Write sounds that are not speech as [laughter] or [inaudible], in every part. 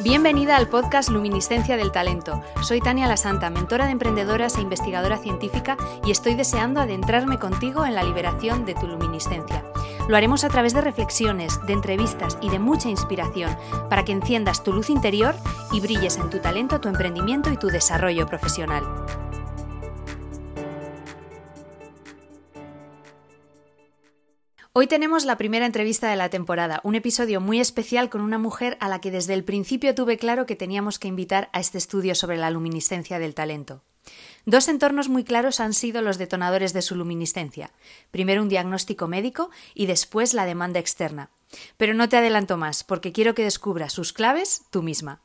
Bienvenida al podcast Luminiscencia del Talento. Soy Tania La Santa, mentora de emprendedoras e investigadora científica y estoy deseando adentrarme contigo en la liberación de tu luminiscencia. Lo haremos a través de reflexiones, de entrevistas y de mucha inspiración para que enciendas tu luz interior y brilles en tu talento, tu emprendimiento y tu desarrollo profesional. Hoy tenemos la primera entrevista de la temporada, un episodio muy especial con una mujer a la que desde el principio tuve claro que teníamos que invitar a este estudio sobre la luminiscencia del talento. Dos entornos muy claros han sido los detonadores de su luminiscencia. Primero un diagnóstico médico y después la demanda externa. Pero no te adelanto más, porque quiero que descubras sus claves tú misma.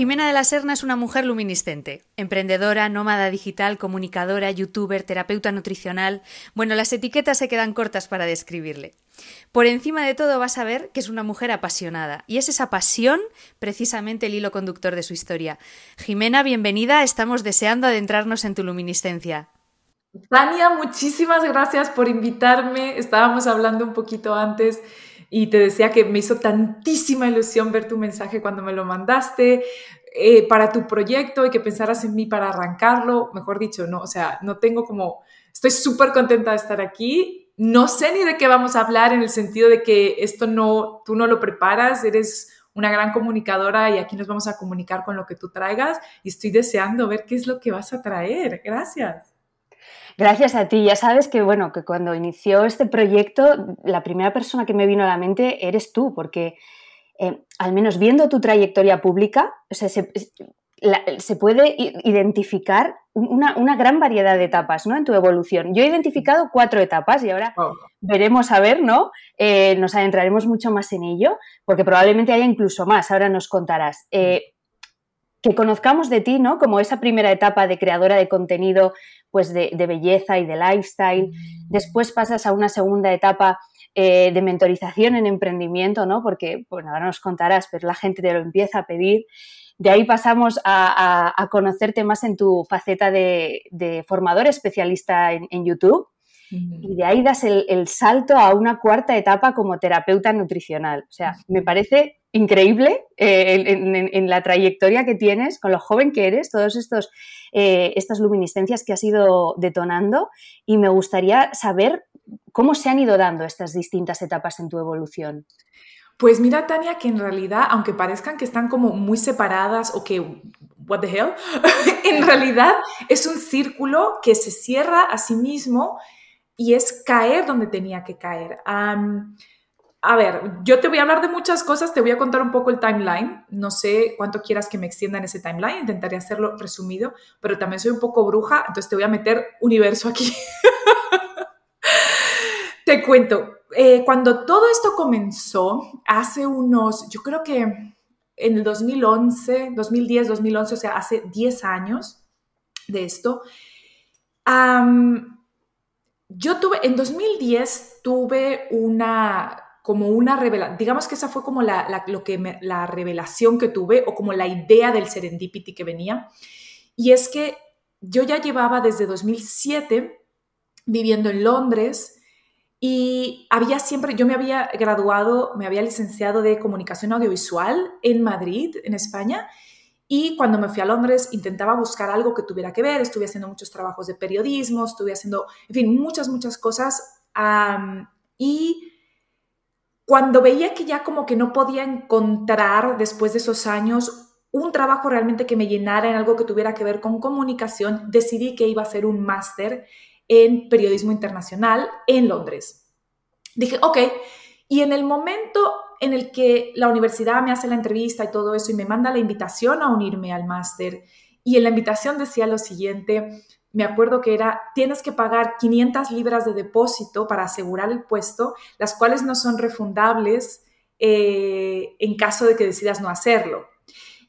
Jimena de la Serna es una mujer luminiscente, emprendedora, nómada digital, comunicadora, youtuber, terapeuta nutricional. Bueno, las etiquetas se quedan cortas para describirle. Por encima de todo vas a ver que es una mujer apasionada, y es esa pasión precisamente el hilo conductor de su historia. Jimena, bienvenida, estamos deseando adentrarnos en tu luminiscencia. Tania, muchísimas gracias por invitarme. Estábamos hablando un poquito antes y te decía que me hizo tantísima ilusión ver tu mensaje cuando me lo mandaste eh, para tu proyecto y que pensaras en mí para arrancarlo. Mejor dicho, no, o sea, no tengo como, estoy súper contenta de estar aquí. No sé ni de qué vamos a hablar en el sentido de que esto no, tú no lo preparas, eres una gran comunicadora y aquí nos vamos a comunicar con lo que tú traigas y estoy deseando ver qué es lo que vas a traer. Gracias. Gracias a ti. Ya sabes que, bueno, que cuando inició este proyecto, la primera persona que me vino a la mente eres tú, porque eh, al menos viendo tu trayectoria pública, se, puede identificar una, gran variedad de etapas ¿no? en tu evolución. Yo he identificado cuatro etapas y ahora oh. veremos a ver, ¿no? Eh, nos adentraremos mucho más en ello, porque probablemente haya incluso más, ahora nos contarás. Eh, que conozcamos de ti, ¿no? Como esa primera etapa de creadora de contenido, pues de, belleza y de lifestyle. Mm. Después pasas a una segunda etapa eh, de mentorización en emprendimiento, ¿no? Porque, bueno, ahora nos contarás, pero la gente te lo empieza a pedir. De ahí pasamos a, conocerte más en tu faceta de, formador especialista en, YouTube. Y de ahí das el, el, salto a una cuarta etapa como terapeuta nutricional. O sea, me parece increíble eh, en, la trayectoria que tienes, con lo joven que eres, todas eh, estas luminiscencias que has ido detonando y me gustaría saber cómo se han ido dando estas distintas etapas en tu evolución. Pues mira, Tania, que en realidad, aunque parezcan que están como muy separadas o que, what the hell, [laughs] en realidad es un círculo que se cierra a sí mismo y es caer donde tenía que caer a ver, yo te voy a hablar de muchas cosas, te voy a contar un poco el timeline. No sé cuánto quieras que me extienda en ese timeline, intentaré hacerlo resumido, pero también soy un poco bruja, entonces te voy a meter universo aquí. [laughs] te cuento, eh, cuando todo esto comenzó, hace unos, yo creo que en el 2011, 2010, 2011, o sea, hace 10 años de esto, yo tuve, en 2010 tuve una como una revelación, digamos que esa fue como la, lo que la revelación que tuve o como la idea del serendipity que venía. Y es que yo ya llevaba desde 2007 viviendo en Londres y había siempre, yo me había graduado, me había licenciado de comunicación audiovisual en Madrid, en España, y cuando me fui a Londres intentaba buscar algo que tuviera que ver, estuve haciendo muchos trabajos de periodismo, estuve haciendo, en fin, muchas, muchas cosas. y cuando veía que ya como que no podía encontrar después de esos años un trabajo realmente que me llenara en algo que tuviera que ver con comunicación, decidí que iba a hacer un máster en periodismo internacional en Londres. Dije, ok, y en el momento en el que la universidad me hace la entrevista y todo eso y me manda la invitación a unirme al máster, y en la invitación decía lo siguiente, me acuerdo que era, tienes que pagar 500 libras de depósito para asegurar el puesto, las cuales no son refundables eh, en caso de que decidas no hacerlo.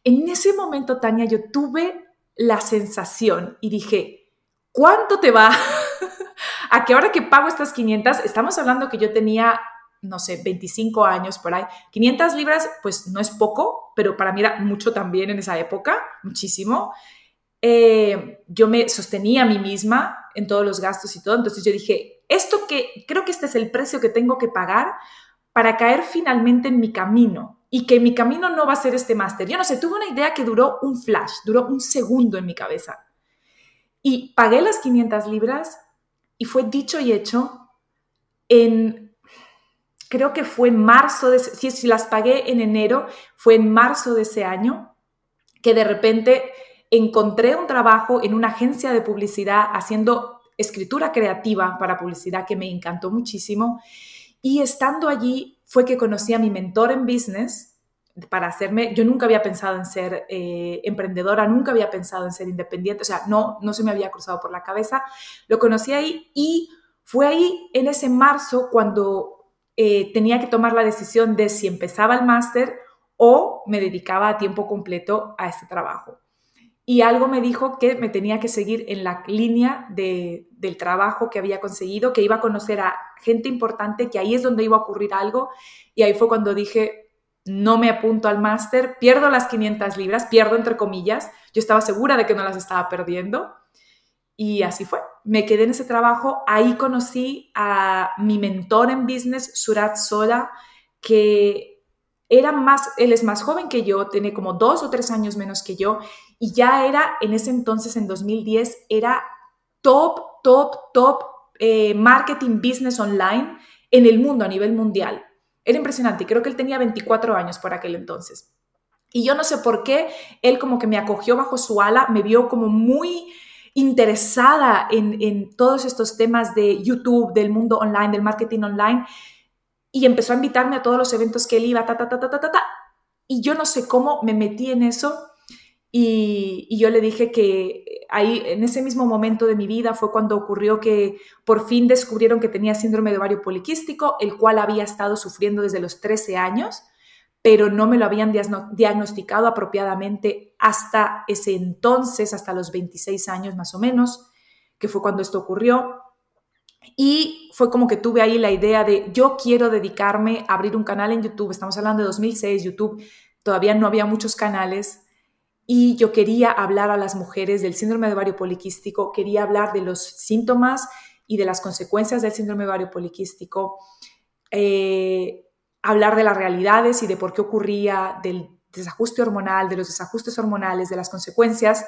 En ese momento, Tania, yo tuve la sensación y dije, ¿cuánto te va? [laughs] a qué hora que pago estas 500, estamos hablando que yo tenía, no sé, 25 años por ahí. 500 libras, pues no es poco, pero para mí era mucho también en esa época, muchísimo. Eh, yo me sostenía a mí misma en todos los gastos y todo. Entonces yo dije, esto que creo que este es el precio que tengo que pagar para caer finalmente en mi camino y que mi camino no va a ser este máster. Yo no sé, tuve una idea que duró un flash, duró un segundo en mi cabeza. Y pagué las 500 libras y fue dicho y hecho en, creo que fue en marzo, de, si, si las pagué en enero, fue en marzo de ese año, que de repente encontré un trabajo en una agencia de publicidad haciendo escritura creativa para publicidad que me encantó muchísimo. Y estando allí fue que conocí a mi mentor en business, para hacerme, yo nunca había pensado en ser eh, emprendedora, nunca había pensado en ser independiente, o sea, no, no se me había cruzado por la cabeza. Lo conocí ahí y fue ahí en ese marzo cuando eh, tenía que tomar la decisión de si empezaba el máster o me dedicaba a tiempo completo a este trabajo. Y algo me dijo que me tenía que seguir en la línea de, del trabajo que había conseguido, que iba a conocer a gente importante, que ahí es donde iba a ocurrir algo. Y ahí fue cuando dije, no me apunto al máster, pierdo las 500 libras, pierdo entre comillas, yo estaba segura de que no las estaba perdiendo y así fue. Me quedé en ese trabajo, ahí conocí a mi mentor en business, Surat Sola, que era más, él es más joven que yo, tiene como dos o tres años menos que yo y ya era en ese entonces, en 2010, era top, top, top eh, marketing business online en el mundo a nivel mundial era impresionante. Creo que él tenía 24 años por aquel entonces. Y yo no sé por qué, él como que me acogió bajo su ala, me vio como muy interesada en, todos estos temas de YouTube, del mundo online, del marketing online, y empezó a invitarme a todos los eventos que él iba, ta, ta, ta, ta, ta, ta. Y yo no sé cómo me metí en eso y, yo le dije que ahí, en ese mismo momento de mi vida, fue cuando ocurrió que por fin descubrieron que tenía síndrome de ovario poliquístico, el cual había estado sufriendo desde los 13 años, pero no me lo habían diagnosticado apropiadamente hasta ese entonces, hasta los 26 años más o menos, que fue cuando esto ocurrió. Y fue como que tuve ahí la idea de yo quiero dedicarme a abrir un canal en YouTube. Estamos hablando de 2006, YouTube todavía no había muchos canales y yo quería hablar a las mujeres del síndrome de ovario poliquístico, quería hablar de los síntomas y de las consecuencias del síndrome de ovario poliquístico, eh, hablar de las realidades y de por qué ocurría, del desajuste hormonal, de los desajustes hormonales, de las consecuencias.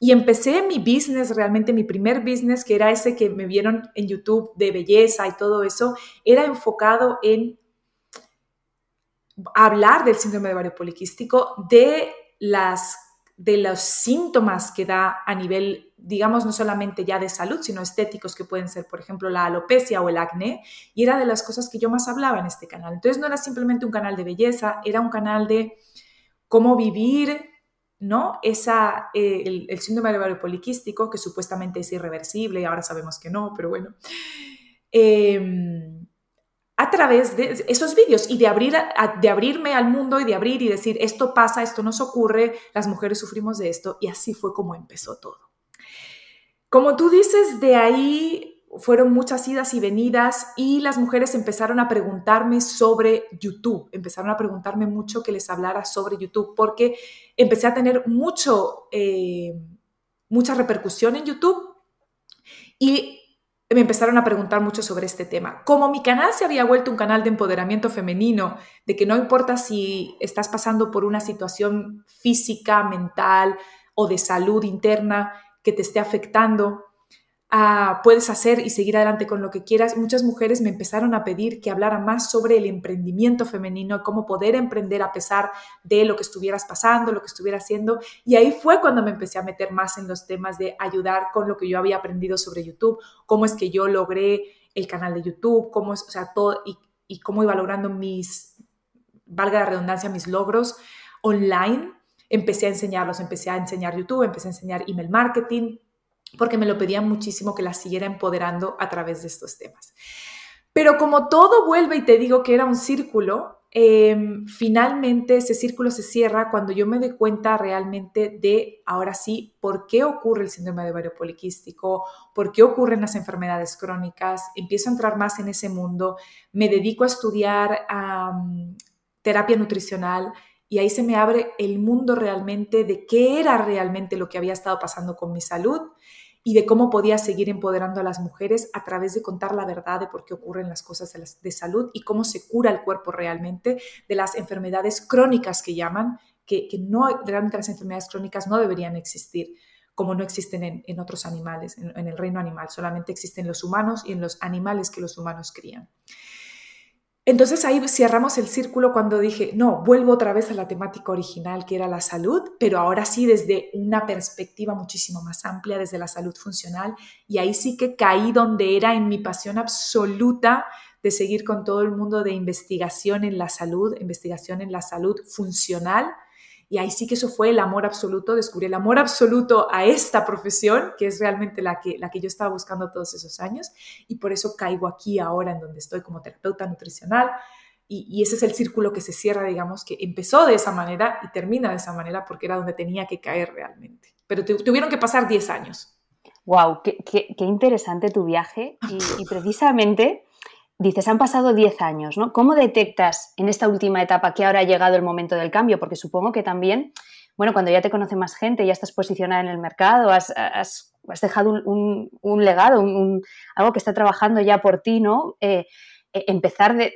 Y empecé mi business, realmente mi primer business, que era ese que me vieron en YouTube de belleza y todo eso, era enfocado en hablar del síndrome de ovario poliquístico, de las de los síntomas que da a nivel, digamos, no solamente ya de salud, sino estéticos, que pueden ser, por ejemplo, la alopecia o el acné, y era de las cosas que yo más hablaba en este canal. Entonces no era simplemente un canal de belleza, era un canal de cómo vivir, ¿no? Esa, eh, el, síndrome de ovario poliquístico, que supuestamente es irreversible, y ahora sabemos que no, pero bueno. Em, a través de esos vídeos y de, abrir, de abrirme al mundo y de abrir y decir, esto pasa, esto nos ocurre, las mujeres sufrimos de esto y así fue como empezó todo. Como tú dices, de ahí fueron muchas idas y venidas y las mujeres empezaron a preguntarme sobre YouTube, empezaron a preguntarme mucho que les hablara sobre YouTube porque empecé a tener mucho, eh, mucha repercusión en YouTube y me empezaron a preguntar mucho sobre este tema. Como mi canal se había vuelto un canal de empoderamiento femenino, de que no importa si estás pasando por una situación física, mental o de salud interna que te esté afectando, puedes hacer y seguir adelante con lo que quieras. Muchas mujeres me empezaron a pedir que hablara más sobre el emprendimiento femenino, cómo poder emprender a pesar de lo que estuvieras pasando, lo que estuviera haciendo. Y ahí fue cuando me empecé a meter más en los temas de ayudar con lo que yo había aprendido sobre YouTube, cómo es que yo logré el canal de YouTube, cómo es, o sea, todo y, y cómo iba logrando mis, valga la redundancia, mis logros online. Empecé a enseñarlos, empecé a enseñar YouTube, empecé a enseñar email marketing, porque me lo pedían muchísimo que la siguiera empoderando a través de estos temas. Pero como todo vuelve y te digo que era un círculo, em, finalmente ese círculo se cierra cuando yo me doy cuenta realmente de, ahora sí, por qué ocurre el síndrome de ovario poliquístico, por qué ocurren las enfermedades crónicas, empiezo a entrar más en ese mundo, me dedico a estudiar terapia nutricional y ahí se me abre el mundo realmente de qué era realmente lo que había estado pasando con mi salud y de cómo podía seguir empoderando a las mujeres a través de contar la verdad de por qué ocurren las cosas de, salud y cómo se cura el cuerpo realmente de las enfermedades crónicas que llaman, que, no, realmente las enfermedades crónicas no deberían existir como no existen en, otros animales, en, en, el reino animal, solamente existen los humanos y en los animales que los humanos crían. Entonces ahí cerramos el círculo cuando dije, no, vuelvo otra vez a la temática original que era la salud, pero ahora sí desde una perspectiva muchísimo más amplia, desde la salud funcional. Y ahí sí que caí donde era en mi pasión absoluta de seguir con todo el mundo de investigación en la salud, investigación en la salud funcional y ahí sí que eso fue el amor absoluto, descubrí el amor absoluto a esta profesión, que es realmente la que, la que yo estaba buscando todos esos años, y por eso caigo aquí ahora en donde estoy como terapeuta nutricional. Y, ese es el círculo que se cierra, digamos, que empezó de esa manera y termina de esa manera porque era donde tenía que caer realmente. Pero tuvieron que pasar 10 años. ¡Wow! Qué, interesante tu viaje. Y, y precisamente dices, han pasado 10 años, ¿no? ¿Cómo detectas en esta última etapa que ahora ha llegado el momento del cambio? Porque supongo que también, bueno, cuando ya te conoce más gente, ya estás posicionada en el mercado, has, dejado un, legado, algo que está trabajando ya por ti, ¿no? Eh, eh, empezar de,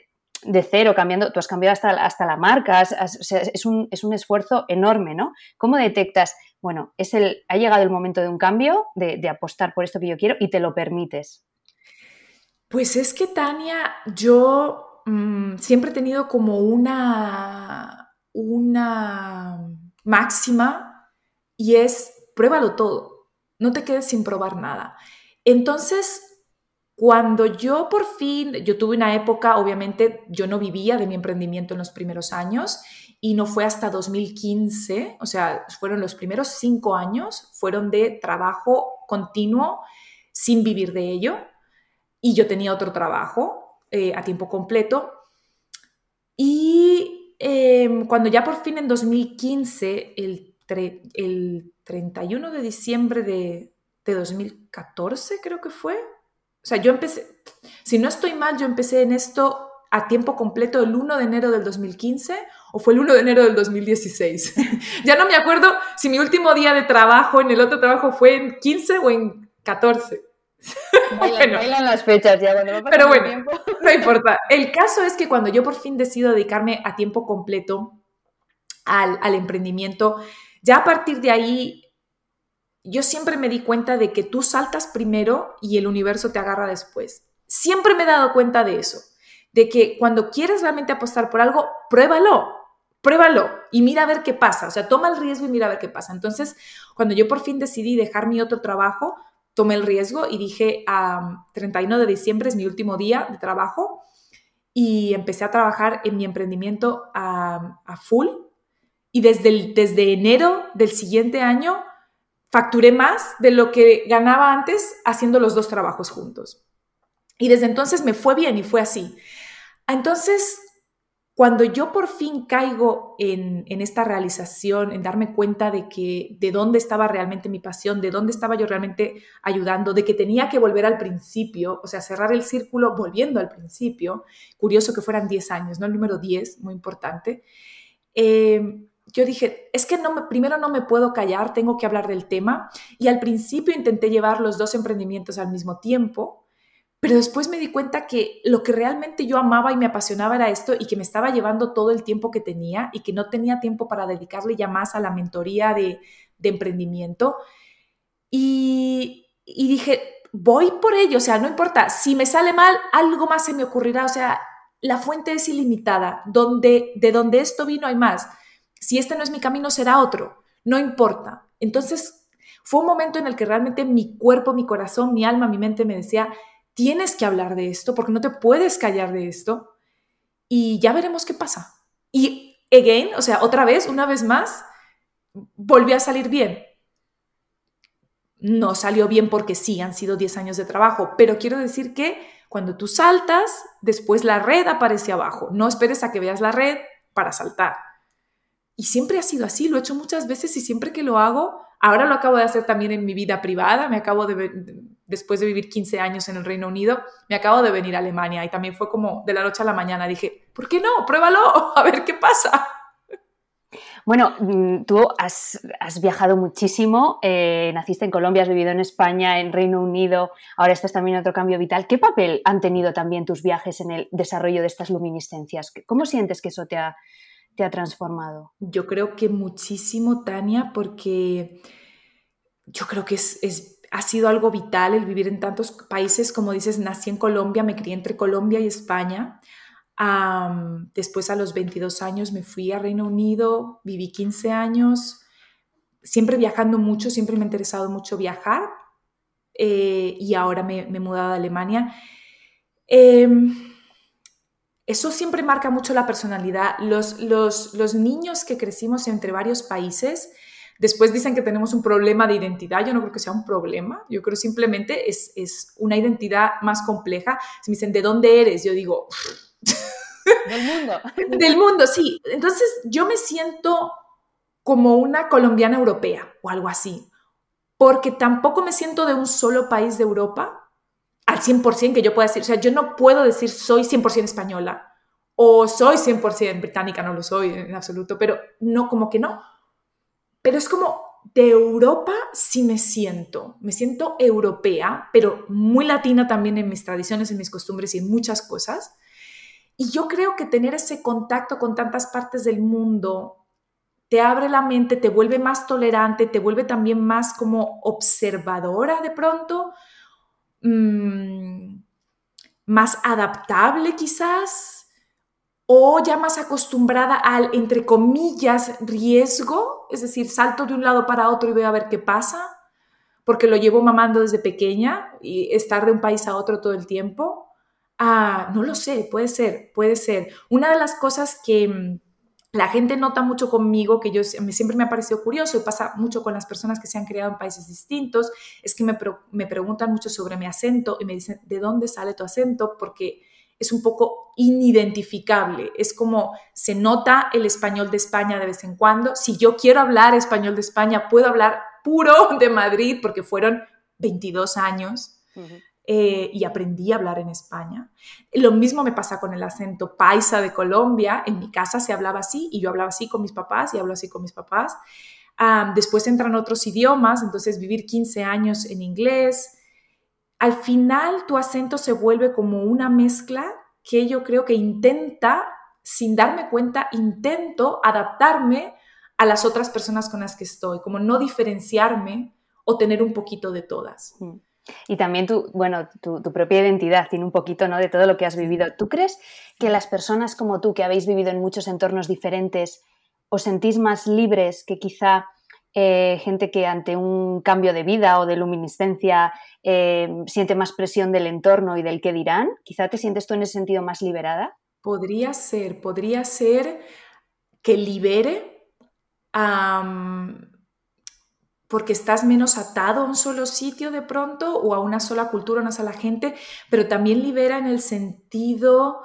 cero, cambiando, tú has cambiado hasta, hasta la marca, es, un, esfuerzo enorme, ¿no? ¿Cómo detectas, bueno, es el, ha llegado el momento de un cambio, de, de apostar por esto que yo quiero y te lo permites? Pues es que Tania, yo mm, siempre he tenido como una, una máxima y es pruébalo todo, no te quedes sin probar nada. Entonces, cuando yo por fin, yo tuve una época, obviamente yo no vivía de mi emprendimiento en los primeros años y no fue hasta 2015, o sea, fueron los primeros cinco años, fueron de trabajo continuo sin vivir de ello y yo tenía otro trabajo eh, a tiempo completo. Y em, cuando ya por fin en 2015, el, el 31 de diciembre de, de 2014 creo que fue, o sea, yo empecé, si no estoy mal, yo empecé en esto a tiempo completo el 1 de enero del 2015 o fue el 1 de enero del 2016. [laughs] ya no me acuerdo si mi último día de trabajo en el otro trabajo fue en 15 o en 14. [laughs] Bailan, las fechas ya, Pero bueno, no importa. El caso es que cuando yo por fin decido dedicarme a tiempo completo al, al emprendimiento, ya a partir de ahí, yo siempre me di cuenta de que tú saltas primero y el universo te agarra después. Siempre me he dado cuenta de eso, de que cuando quieres realmente apostar por algo, pruébalo, pruébalo y mira a ver qué pasa. O sea, toma el riesgo y mira a ver qué pasa. Entonces, cuando yo por fin decidí dejar mi otro trabajo, tomé el riesgo y dije, a 31 de diciembre es mi último día de trabajo y empecé a trabajar en mi emprendimiento a, full y desde, desde enero del siguiente año facturé más de lo que ganaba antes haciendo los dos trabajos juntos. Y desde entonces me fue bien y fue así. Entonces, cuando yo por fin caigo en, esta realización, en darme cuenta de que de dónde estaba realmente mi pasión, de dónde estaba yo realmente ayudando, de que tenía que volver al principio, o sea, cerrar el círculo volviendo al principio, curioso que fueran 10 años, ¿no? El número 10, muy importante. Eh, yo dije, es que no primero no me puedo callar, tengo que hablar del tema. Y al principio intenté llevar los dos emprendimientos al mismo tiempo, pero después me di cuenta que lo que realmente yo amaba y me apasionaba era esto y que me estaba llevando todo el tiempo que tenía y que no tenía tiempo para dedicarle ya más a la mentoría de, emprendimiento. Y, dije, voy por ello, o sea, no importa, si me sale mal, algo más se me ocurrirá, o sea, la fuente es ilimitada, donde, de donde esto vino hay más. Si este no es mi camino, será otro, no importa. Entonces, fue un momento en el que realmente mi cuerpo, mi corazón, mi alma, mi mente me decía, tienes que hablar de esto porque no te puedes callar de esto y ya veremos qué pasa. Y again, o sea, otra vez, una vez más, volvió a salir bien. No salió bien porque sí, han sido 10 años de trabajo, pero quiero decir que cuando tú saltas, después la red aparece abajo. No esperes a que veas la red para saltar. Y siempre ha sido así, lo he hecho muchas veces y siempre que lo hago, ahora lo acabo de hacer también en mi vida privada, me acabo de, después de vivir 15 años en el Reino Unido, me acabo de venir a Alemania y también fue como de la noche a la mañana, dije, ¿por qué no? Pruébalo, [laughs] a ver qué pasa. Bueno, mm, tú has, viajado muchísimo, eh, naciste en Colombia, has vivido en España, en Reino Unido, ahora estás también en otro cambio vital. ¿Qué papel han tenido también tus viajes en el desarrollo de estas luminiscencias? ¿Cómo sientes que eso te ha, te ha transformado? Yo creo que muchísimo, Tania, porque yo creo que es, ha sido algo vital el vivir en tantos países. Como dices, nací en Colombia, me crié entre Colombia y España. después a los 22 años me fui a Reino Unido, viví 15 años, siempre viajando mucho, siempre me ha interesado mucho viajar eh, y ahora me, me, he mudado a Alemania. Em, eso siempre marca mucho la personalidad. Los, niños que crecimos entre varios países, Después dicen que tenemos un problema de identidad. Yo no creo que sea un problema. Yo creo simplemente es, es una identidad más compleja. Si me dicen, ¿de dónde eres? Yo digo... [laughs] Del mundo. [laughs] Del mundo, sí. Entonces yo me siento como una colombiana europea o algo así. Porque tampoco me siento de un solo país de Europa al 100% que yo pueda decir. O sea, yo no puedo decir soy 100% española o soy 100% británica, no lo soy en absoluto, pero no, como que no pero es como de Europa sí me siento, me siento europea, pero muy latina también en mis tradiciones, en mis costumbres y en muchas cosas. Y yo creo que tener ese contacto con tantas partes del mundo te abre la mente, te vuelve más tolerante, te vuelve también más como observadora de pronto, mm, más adaptable quizás, o ya más acostumbrada al, entre comillas, riesgo, es decir, salto de un lado para otro y voy a ver qué pasa, porque lo llevo mamando desde pequeña y estar de un país a otro todo el tiempo. Ah, no lo sé, puede ser, puede ser. Una de las cosas que mm, la gente nota mucho conmigo, que yo siempre me ha parecido curioso y pasa mucho con las personas que se han criado en países distintos, es que me, me preguntan mucho sobre mi acento y me dicen, ¿de dónde sale tu acento? Porque es un poco inidentificable. Es como se nota el español de España de vez en cuando. Si yo quiero hablar español de España, puedo hablar puro de Madrid porque fueron 22 años eh, y aprendí a hablar en España. Lo mismo me pasa con el acento paisa de Colombia. En mi casa se hablaba así y yo hablaba así con mis papás y hablo así con mis papás. después entran otros idiomas, entonces vivir 15 años en inglés, al final tu acento se vuelve como una mezcla que yo creo que intenta, sin darme cuenta, intento adaptarme a las otras personas con las que estoy, como no diferenciarme o tener un poquito de todas. Mm. Y también tu, bueno, tu, propia identidad tiene un poquito ¿no? de todo lo que has vivido. ¿Tú crees que las personas como tú, que habéis vivido en muchos entornos diferentes, os sentís más libres que quizá eh, gente que ante un cambio de vida o de luminiscencia eh, siente más presión del entorno y del que dirán? ¿Quizá te sientes tú en ese sentido más liberada? Podría ser, podría ser que libere porque estás menos atado a un solo sitio de pronto o a una sola cultura, a una sola gente, pero también libera en el sentido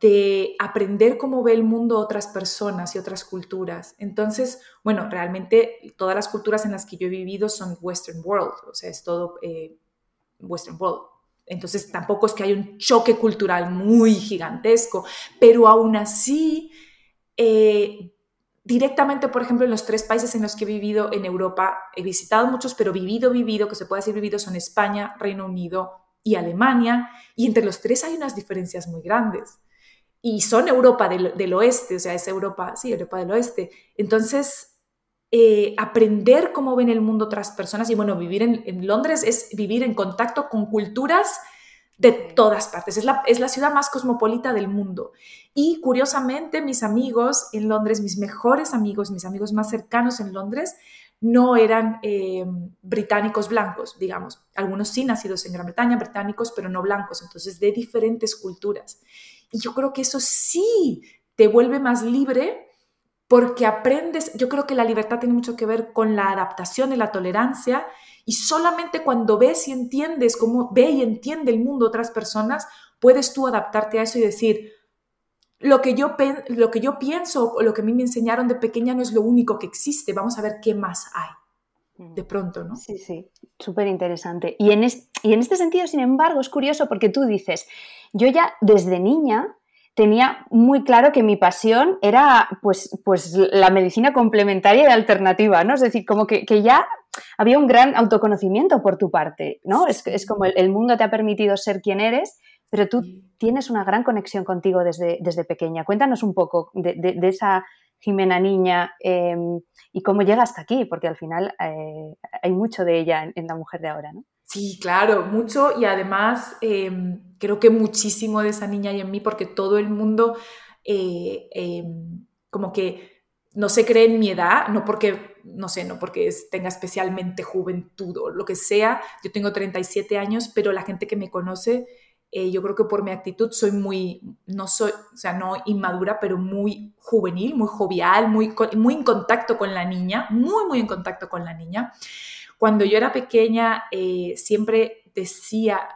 de aprender cómo ve el mundo otras personas y otras culturas. Entonces, bueno, realmente todas las culturas en las que yo he vivido son Western World, o sea, es todo eh, Western World. Entonces, tampoco es que haya un choque cultural muy gigantesco, pero aún así, eh, directamente, por ejemplo, en los tres países en los que he vivido en Europa, he visitado muchos, pero vivido, vivido, que se puede decir vivido, son España, Reino Unido y Alemania, y entre los tres hay unas diferencias muy grandes y son Europa del, oeste, o sea, es Europa, sí, Europa del oeste. Entonces, eh, aprender cómo ven el mundo otras personas y bueno, vivir en, Londres es vivir en contacto con culturas de todas partes. Es la, es la ciudad más cosmopolita del mundo. Y curiosamente, mis amigos en Londres, mis mejores amigos, mis amigos más cercanos en Londres, no eran eh, británicos blancos, digamos. Algunos sí nacidos en Gran Bretaña, británicos, pero no blancos, entonces de diferentes culturas. Y yo creo que eso sí te vuelve más libre porque aprendes, yo creo que la libertad tiene mucho que ver con la adaptación y la tolerancia y solamente cuando ves y entiendes cómo ve y entiende el mundo otras personas, puedes tú adaptarte a eso y decir, lo que yo, lo que yo pienso o lo que a mí me enseñaron de pequeña no es lo único que existe, vamos a ver qué más hay de pronto, ¿no? Sí, sí, súper interesante. Y, en y en este sentido, sin embargo, es curioso porque tú dices, yo ya desde niña tenía muy claro que mi pasión era pues, pues la medicina complementaria y alternativa, ¿no? Es decir, como que, ya había un gran autoconocimiento por tu parte, ¿no? Es, es como el, mundo te ha permitido ser quien eres, pero tú tienes una gran conexión contigo desde, desde pequeña. Cuéntanos un poco de, esa Jimena niña em, y cómo llega hasta aquí, porque al final eh, hay mucho de ella en, la mujer de ahora, ¿no? Sí, claro, mucho y además em, creo que muchísimo de esa niña y en mí porque todo el mundo eh, em, como que no se cree en mi edad, no porque, no sé, no porque tenga especialmente juventud o lo que sea, yo tengo 37 años, pero la gente que me conoce, eh, yo creo que por mi actitud soy muy, no soy, o sea, no inmadura, pero muy juvenil, muy jovial, muy, muy en contacto con la niña, muy, muy en contacto con la niña. Cuando yo era pequeña, eh, siempre decía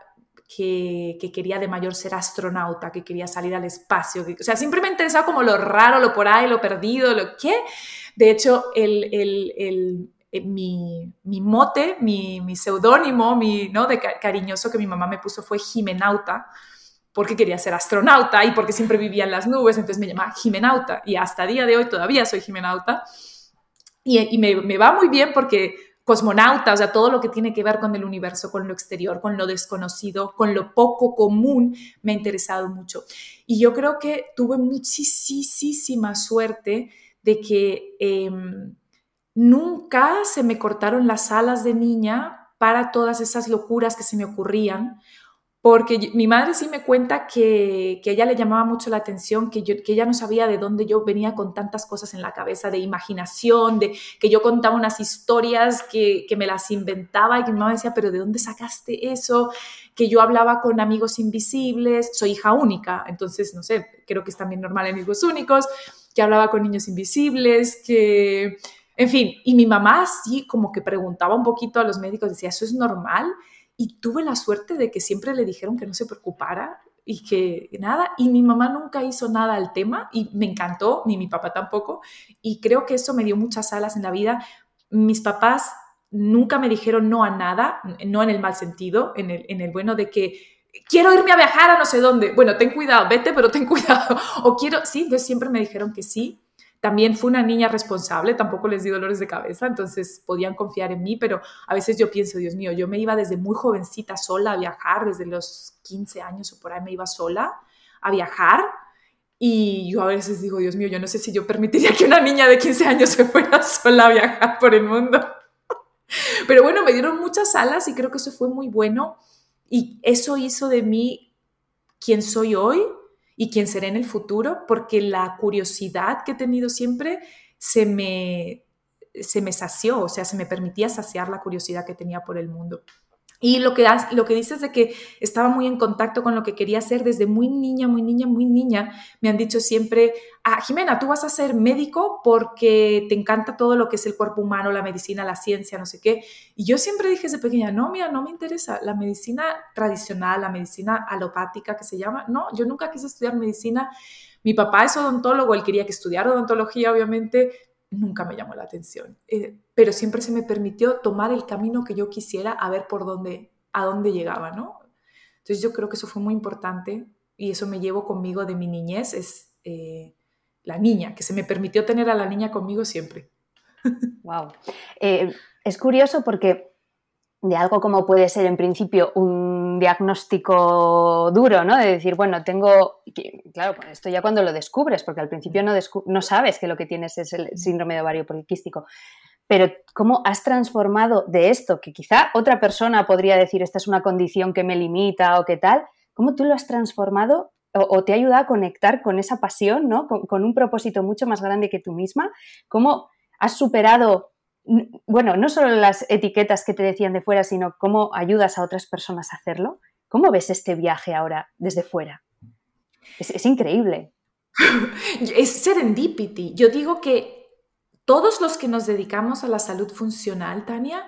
que, quería de mayor ser astronauta, que quería salir al espacio. o sea, siempre me interesaba como lo raro, lo por ahí, lo perdido, lo que. De hecho, el, el, mi, mi, mote, mi, mi seudónimo, mi, ¿no? de cariñoso que mi mamá me puso fue Jimenauta, porque quería ser astronauta y porque siempre vivía en las nubes, entonces me llamaba Jimenauta y hasta día de hoy todavía soy Jimenauta. Y, y me, me, va muy bien porque cosmonauta, o sea, todo lo que tiene que ver con el universo, con lo exterior, con lo desconocido, con lo poco común, me ha interesado mucho. Y yo creo que tuve muchísima suerte de que em, nunca se me cortaron las alas de niña para todas esas locuras que se me ocurrían porque mi madre sí me cuenta que, que ella le llamaba mucho la atención, que, yo, que ella no sabía de dónde yo venía con tantas cosas en la cabeza, de imaginación, de que yo contaba unas historias que, que me las inventaba y que mi mamá decía, pero ¿de dónde sacaste eso? Que yo hablaba con amigos invisibles, soy hija única, entonces, no sé, creo que es también normal en hijos únicos, que hablaba con niños invisibles, que, en fin, y mi mamá sí como que preguntaba un poquito a los médicos, decía, ¿eso es normal? y tuve la suerte de que siempre le dijeron que no se preocupara y que nada, y mi mamá nunca hizo nada al tema y me encantó, ni mi papá tampoco, y creo que eso me dio muchas alas en la vida. Mis papás nunca me dijeron no a nada, no en el mal sentido, en el, en el bueno de que quiero irme a viajar a no sé dónde. Bueno, ten cuidado, vete, pero ten [laughs] cuidado. O quiero, sí, entonces siempre me dijeron que sí. También fue una niña responsable, tampoco les di dolores de cabeza, entonces podían confiar en mí, pero a veces yo pienso, Dios mío, yo me iba desde muy jovencita sola a viajar, desde los 15 años o por ahí me iba sola a viajar. Y yo a veces digo, Dios mío, yo no sé si yo permitiría que una niña de 15 años se fuera [laughs] sola a viajar por el mundo. [laughs] Pero bueno, me dieron muchas alas y creo que eso fue muy bueno. Y eso hizo de mí quien soy hoy y quién seré en el futuro, porque la curiosidad que he tenido siempre se me, se me sació, o sea, se me permitía saciar la curiosidad que tenía por el mundo. Y lo que, lo que dices de que estaba muy en contacto con lo que quería hacer desde muy niña, muy niña, muy niña, me han dicho siempre, ah, Jimena, tú vas a ser médico porque te encanta todo lo que es el cuerpo humano, la medicina, la ciencia, no sé qué. Y yo siempre dije desde pequeña, no, mira, no me interesa la medicina tradicional, la medicina alopática que se llama. No, yo nunca quise estudiar medicina. Mi papá es odontólogo, él quería que estudiara odontología, obviamente, nunca me llamó la atención. Eh, pero siempre se me permitió tomar el camino que yo quisiera a ver por dónde, a dónde llegaba, ¿no? Entonces yo creo que eso fue muy importante y eso me llevo conmigo de mi niñez, es eh, la niña, que se me permitió tener a la niña conmigo siempre. Wow. Eh, es curioso porque de algo como puede ser en principio un diagnóstico duro, ¿no? De decir, bueno, tengo, claro, esto ya cuando lo descubres, porque al principio no, no sabes que lo que tienes es el síndrome de ovario poliquístico, pero cómo has transformado de esto, que quizá otra persona podría decir, esta es una condición que me limita o qué tal, cómo tú lo has transformado o, te ha ayudado a conectar con esa pasión, ¿no? Con un propósito mucho más grande que tú misma, cómo has superado bueno, no solo las etiquetas que te decían de fuera, sino cómo ayudas a otras personas a hacerlo. ¿Cómo ves este viaje ahora desde fuera? Es, increíble. [laughs] Es serendipity. Yo digo que todos los que nos dedicamos a la salud funcional, Tania,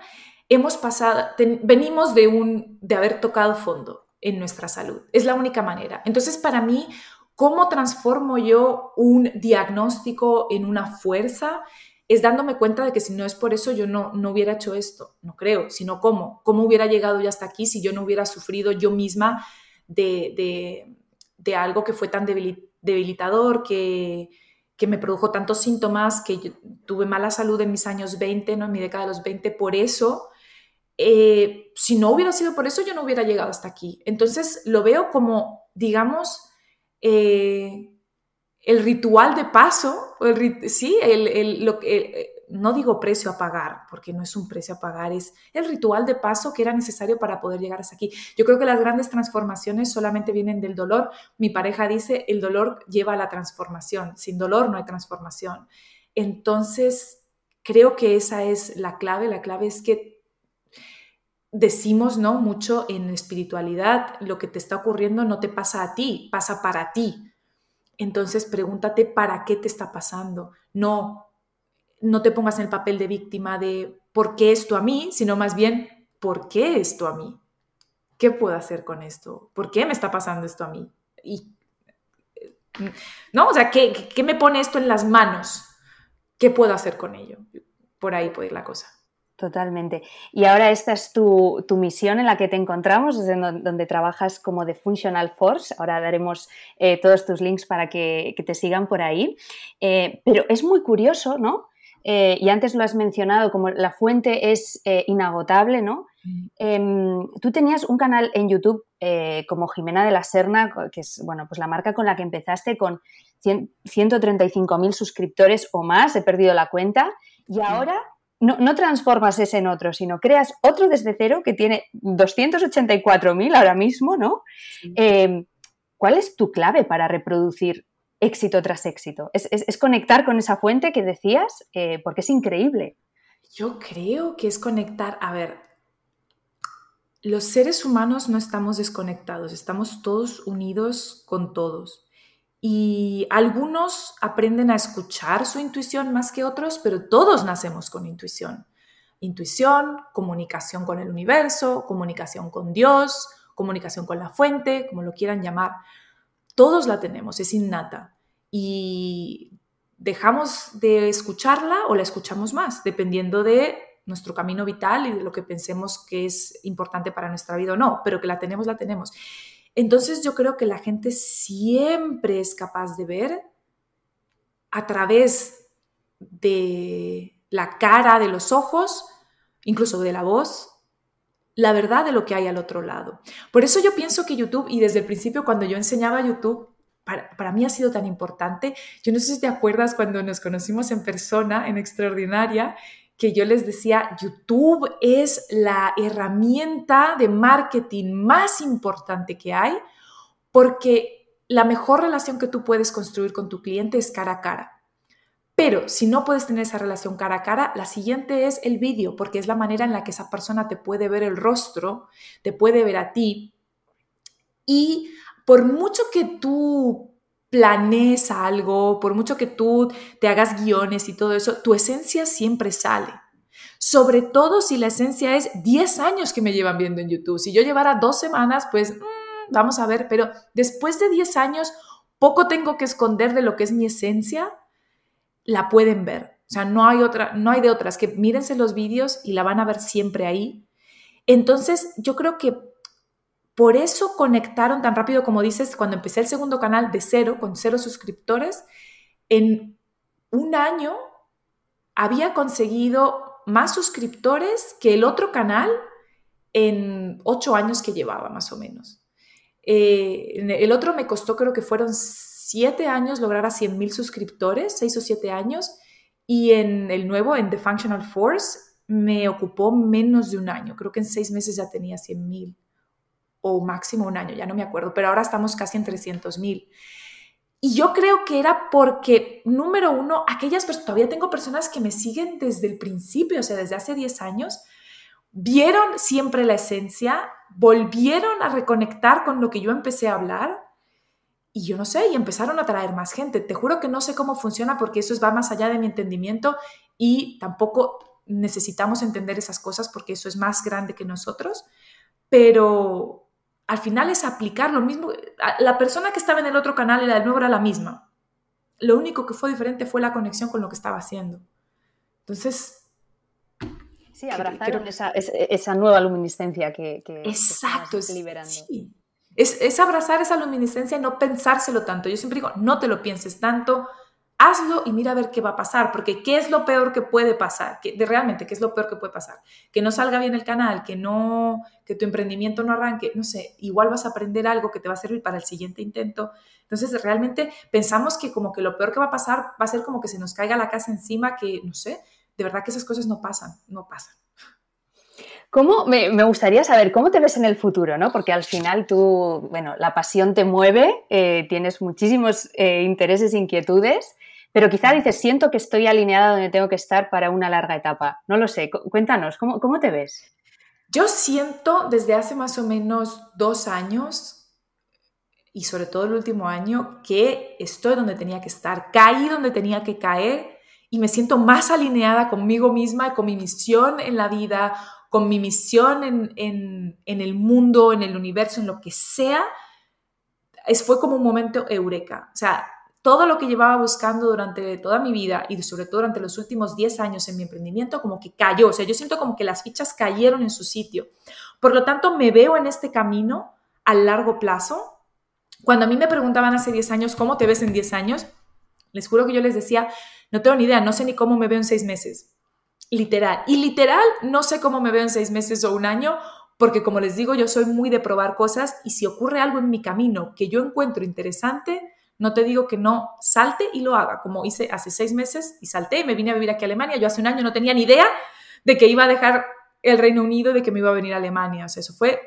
hemos pasado, venimos de, un, de haber tocado fondo en nuestra salud. Es la única manera. Entonces, para mí, ¿cómo transformo yo un diagnóstico en una fuerza? Es dándome cuenta de que si no es por eso yo no, no hubiera hecho esto, no creo, sino cómo, cómo hubiera llegado yo hasta aquí si yo no hubiera sufrido yo misma de, de algo que fue tan debilitador, que, que me produjo tantos síntomas, que tuve mala salud en mis años 20, ¿no? en mi década de los 20, por eso. Eh, si no hubiera sido por eso, yo no hubiera llegado hasta aquí. Entonces lo veo como, digamos, eh, el ritual de paso, el, sí, el, lo, eh, no digo precio a pagar, porque no es un precio a pagar, es el ritual de paso que era necesario para poder llegar hasta aquí. Yo creo que las grandes transformaciones solamente vienen del dolor. Mi pareja dice, el dolor lleva a la transformación, sin dolor no hay transformación. Entonces, creo que esa es la clave, la clave es que decimos, ¿no? Mucho en espiritualidad, lo que te está ocurriendo no te pasa a ti, pasa para ti. Entonces, pregúntate para qué te está pasando. No, no te pongas en el papel de víctima de por qué esto a mí, sino más bien por qué esto a mí. ¿Qué puedo hacer con esto? ¿Por qué me está pasando esto a mí? Y, ¿No? O sea, ¿qué, ¿qué, me pone esto en las manos? ¿Qué puedo hacer con ello? Por ahí puede ir la cosa. Totalmente. Y ahora esta es tu, misión en la que te encontramos, desde donde, trabajas como de Functional Force. Ahora daremos eh, todos tus links para que, te sigan por ahí. Eh, pero es muy curioso, ¿no? Eh, y antes lo has mencionado, como la fuente es inagotable, ¿no? Em, tú tenías un canal en YouTube como Jimena de la Serna, que es bueno, pues la marca con la que empezaste con 135.000 suscriptores o más, he perdido la cuenta, y ahora no, no, transformas ese en otro, sino creas otro desde cero que tiene 284.000 ahora mismo, ¿no? Em, ¿Cuál es tu clave para reproducir éxito tras éxito. Es, conectar con esa fuente que decías, eh, porque es increíble. Yo creo que es conectar, a ver, los seres humanos no estamos desconectados, estamos todos unidos con todos. Y algunos aprenden a escuchar su intuición más que otros, pero todos nacemos con intuición. Intuición, comunicación con el universo, comunicación con Dios, comunicación con la fuente, como lo quieran llamar. Todos la tenemos, es innata. Y dejamos de escucharla o la escuchamos más, dependiendo de nuestro camino vital y de lo que pensemos que es importante para nuestra vida o no, pero que la tenemos, la tenemos. Entonces yo creo que la gente siempre es capaz de ver a través de la cara, de los ojos, incluso de la voz, la verdad de lo que hay al otro lado. Por eso yo pienso que YouTube, y desde el principio cuando yo enseñaba YouTube, para, mí ha sido tan importante. Yo no sé si te acuerdas cuando nos conocimos en persona, en Extraordinaria, que yo les decía, YouTube es la herramienta de marketing más importante que hay porque la mejor relación que tú puedes construir con tu cliente es cara a cara. Pero si no puedes tener esa relación cara a cara, la siguiente es el vídeo, porque es la manera en la que esa persona te puede ver el rostro, te puede ver a ti. Y por mucho que tú planees algo, por mucho que tú te hagas guiones y todo eso, tu esencia siempre sale. Sobre todo si la esencia es 10 años que me llevan viendo en YouTube. Si yo llevara dos semanas, pues mm, vamos a ver, pero después de 10 años, poco tengo que esconder de lo que es mi esencia la pueden ver. O sea, no hay otra, no hay de otras que mírense los vídeos y la van a ver siempre ahí. Entonces, yo creo que por eso conectaron tan rápido, como dices, cuando empecé el segundo canal de cero, con cero suscriptores, en un año había conseguido más suscriptores que el otro canal en ocho años que llevaba, más o menos. Eh, el otro me costó, creo que fueron siete años lograr a 100 mil suscriptores, seis o siete años, y en el nuevo, en The Functional Force, me ocupó menos de un año. Creo que en seis meses ya tenía 100 mil o máximo un año, ya no me acuerdo, pero ahora estamos casi en 300 mil. Y yo creo que era porque, número uno, aquellas personas, todavía tengo personas que me siguen desde el principio, o sea, desde hace 10 años, vieron siempre la esencia, volvieron a reconectar con lo que yo empecé a hablar y yo no sé, y empezaron a traer más gente. Te juro que no sé cómo funciona porque eso va más allá de mi entendimiento y tampoco necesitamos entender esas cosas porque eso es más grande que nosotros, pero al final es aplicar lo mismo. La persona que estaba en el otro canal y la del nuevo era la misma. Lo único que fue diferente fue la conexión con lo que estaba haciendo. Entonces... Sí, abrazaron esa, esa, nueva luminiscencia que, que exacto, liberando. Sí Es, es abrazar esa luminiscencia y no pensárselo tanto. Yo siempre digo, no te lo pienses tanto, hazlo y mira a ver qué va a pasar, porque ¿qué es lo peor que puede pasar? ¿Qué, de realmente, ¿qué es lo peor que puede pasar? Que no salga bien el canal, que no, que tu emprendimiento no arranque, no sé, igual vas a aprender algo que te va a servir para el siguiente intento. Entonces, realmente pensamos que como que lo peor que va a pasar va a ser como que se nos caiga la casa encima, que no sé, de verdad que esas cosas no pasan, no pasan. ¿Cómo, me, gustaría saber cómo te ves en el futuro, ¿no? Porque al final tú, bueno, la pasión te mueve, eh, tienes muchísimos eh, intereses inquietudes pero quizá dices, siento que estoy alineada donde tengo que estar para una larga etapa. No lo sé, cuéntanos, ¿cómo, cómo te ves? Yo siento desde hace más o menos dos años y sobre todo el último año que estoy donde tenía que estar, caí donde tenía que caer y me siento más alineada conmigo misma y con mi misión en la vida, con mi misión en, en, en el mundo, en el universo, en lo que sea. Es, fue como un momento eureka. O sea, todo lo que llevaba buscando durante toda mi vida y sobre todo durante los últimos 10 años en mi emprendimiento como que cayó, o sea, yo siento como que las fichas cayeron en su sitio. Por lo tanto, me veo en este camino a largo plazo. Cuando a mí me preguntaban hace 10 años, ¿cómo te ves en 10 años? Les juro que yo les decía, no tengo ni idea, no sé ni cómo me veo en 6 meses. Literal. Y literal, no sé cómo me veo en 6 meses o un año, porque como les digo, yo soy muy de probar cosas y si ocurre algo en mi camino que yo encuentro interesante, no te digo que no salte y lo haga, como hice hace seis meses y salté y me vine a vivir aquí a Alemania. Yo hace un año no tenía ni idea de que iba a dejar el Reino Unido, de que me iba a venir a Alemania. O sea, eso fue...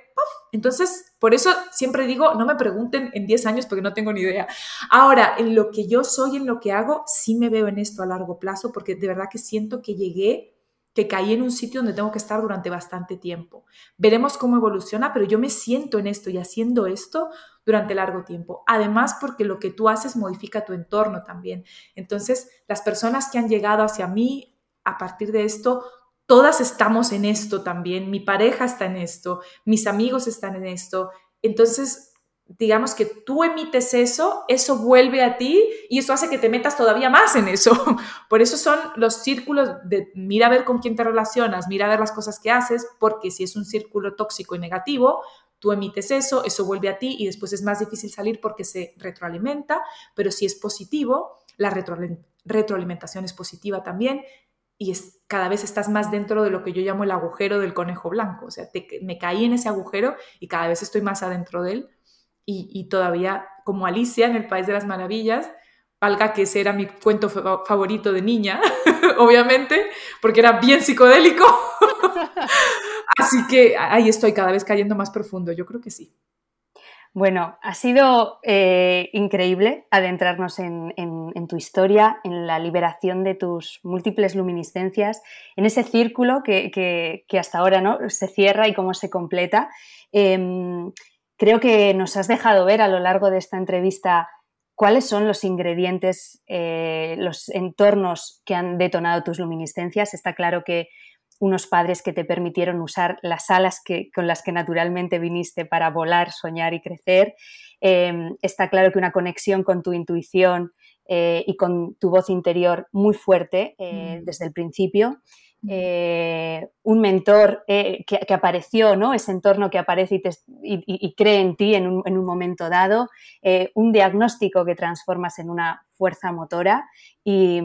Entonces, por eso siempre digo, no me pregunten en 10 años porque no tengo ni idea. Ahora, en lo que yo soy, en lo que hago, sí me veo en esto a largo plazo porque de verdad que siento que llegué que caí en un sitio donde tengo que estar durante bastante tiempo. Veremos cómo evoluciona, pero yo me siento en esto y haciendo esto durante largo tiempo. Además, porque lo que tú haces modifica tu entorno también. Entonces, las personas que han llegado hacia mí a partir de esto, todas estamos en esto también. Mi pareja está en esto, mis amigos están en esto. Entonces, digamos que tú emites eso, eso vuelve a ti y eso hace que te metas todavía más en eso. [laughs] Por eso son los círculos de mira a ver con quién te relacionas, mira a ver las cosas que haces, porque si es un círculo tóxico y negativo, tú emites eso, eso vuelve a ti y después es más difícil salir porque se retroalimenta, pero si es positivo, la retroalimentación es positiva también y es, cada vez estás más dentro de lo que yo llamo el agujero del conejo blanco, o sea, me caí en ese agujero y cada vez estoy más adentro de él y, todavía como Alicia en el País de las Maravillas, valga que ese era mi cuento favorito de niña, [laughs] obviamente, porque era bien psicodélico. [laughs] Así que ahí estoy cada vez cayendo más profundo, yo creo que sí. Bueno, ha sido eh, increíble adentrarnos en, tu historia, en la liberación de tus múltiples luminiscencias, en ese círculo que, hasta ahora ¿no? se cierra y cómo se completa. Em, Creo que nos has dejado ver a lo largo de esta entrevista cuáles son los ingredientes, eh, los entornos que han detonado tus luminiscencias. Está claro que unos padres que te permitieron usar las alas que, con las que naturalmente viniste para volar, soñar y crecer. Em, está claro que una conexión con tu intuición eh, y con tu voz interior muy fuerte eh, mm. desde el principio. Eh, un mentor eh, que, apareció, ¿no? ese entorno que aparece y, cree en ti en un, momento dado, eh, un diagnóstico que transformas en una fuerza motora y,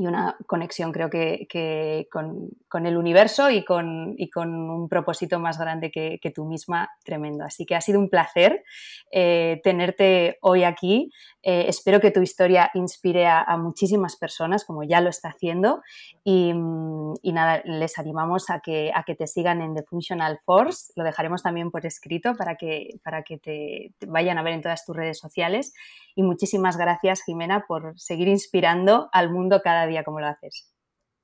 y una conexión creo que, con, el universo y con, con, un propósito más grande que, tú misma, tremendo. Así que ha sido un placer eh, tenerte hoy aquí. Eh, espero que tu historia inspire a, muchísimas personas, como ya lo está haciendo. Y, nada, les animamos a que, a que te sigan en The Functional Force. Lo dejaremos también por escrito para que, para que te vayan a ver en todas tus redes sociales. Y muchísimas gracias, Jimena, por seguir inspirando al mundo cada día como lo haces.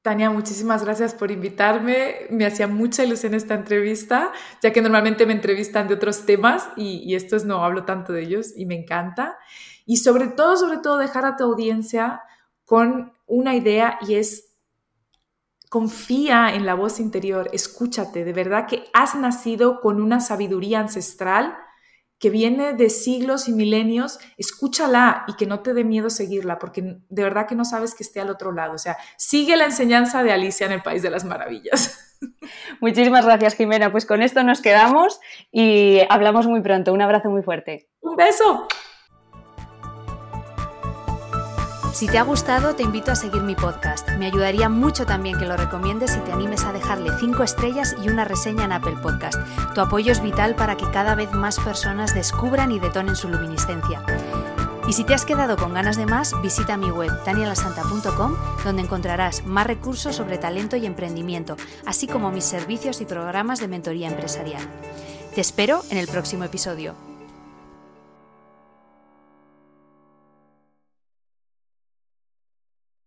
Tania, muchísimas gracias por invitarme. Me hacía mucha ilusión esta entrevista, ya que normalmente me entrevistan de otros temas y estos no hablo tanto de ellos y me encanta. Y sobre todo, sobre todo, dejar a tu audiencia con una idea y es confía en la voz interior, escúchate, de verdad que has nacido con una sabiduría ancestral que viene de siglos y milenios, escúchala y que no te dé miedo seguirla, porque de verdad que no sabes que esté al otro lado. O sea, sigue la enseñanza de Alicia en el País de las Maravillas. [laughs] Muchísimas gracias, Jimena. Pues con esto nos quedamos y hablamos muy pronto. Un abrazo muy fuerte. Un beso. Si te ha gustado, te invito a seguir mi podcast. Me ayudaría mucho también que lo recomiendes y te animes a dejarle 5 estrellas y una reseña en Apple Podcast. Tu apoyo es vital para que cada vez más personas descubran y detonen su luminiscencia. Y si te has quedado con ganas de más, visita mi web danielasanta.com donde encontrarás más recursos sobre talento y emprendimiento, así como mis servicios y programas de mentoría empresarial. Te espero en el próximo episodio.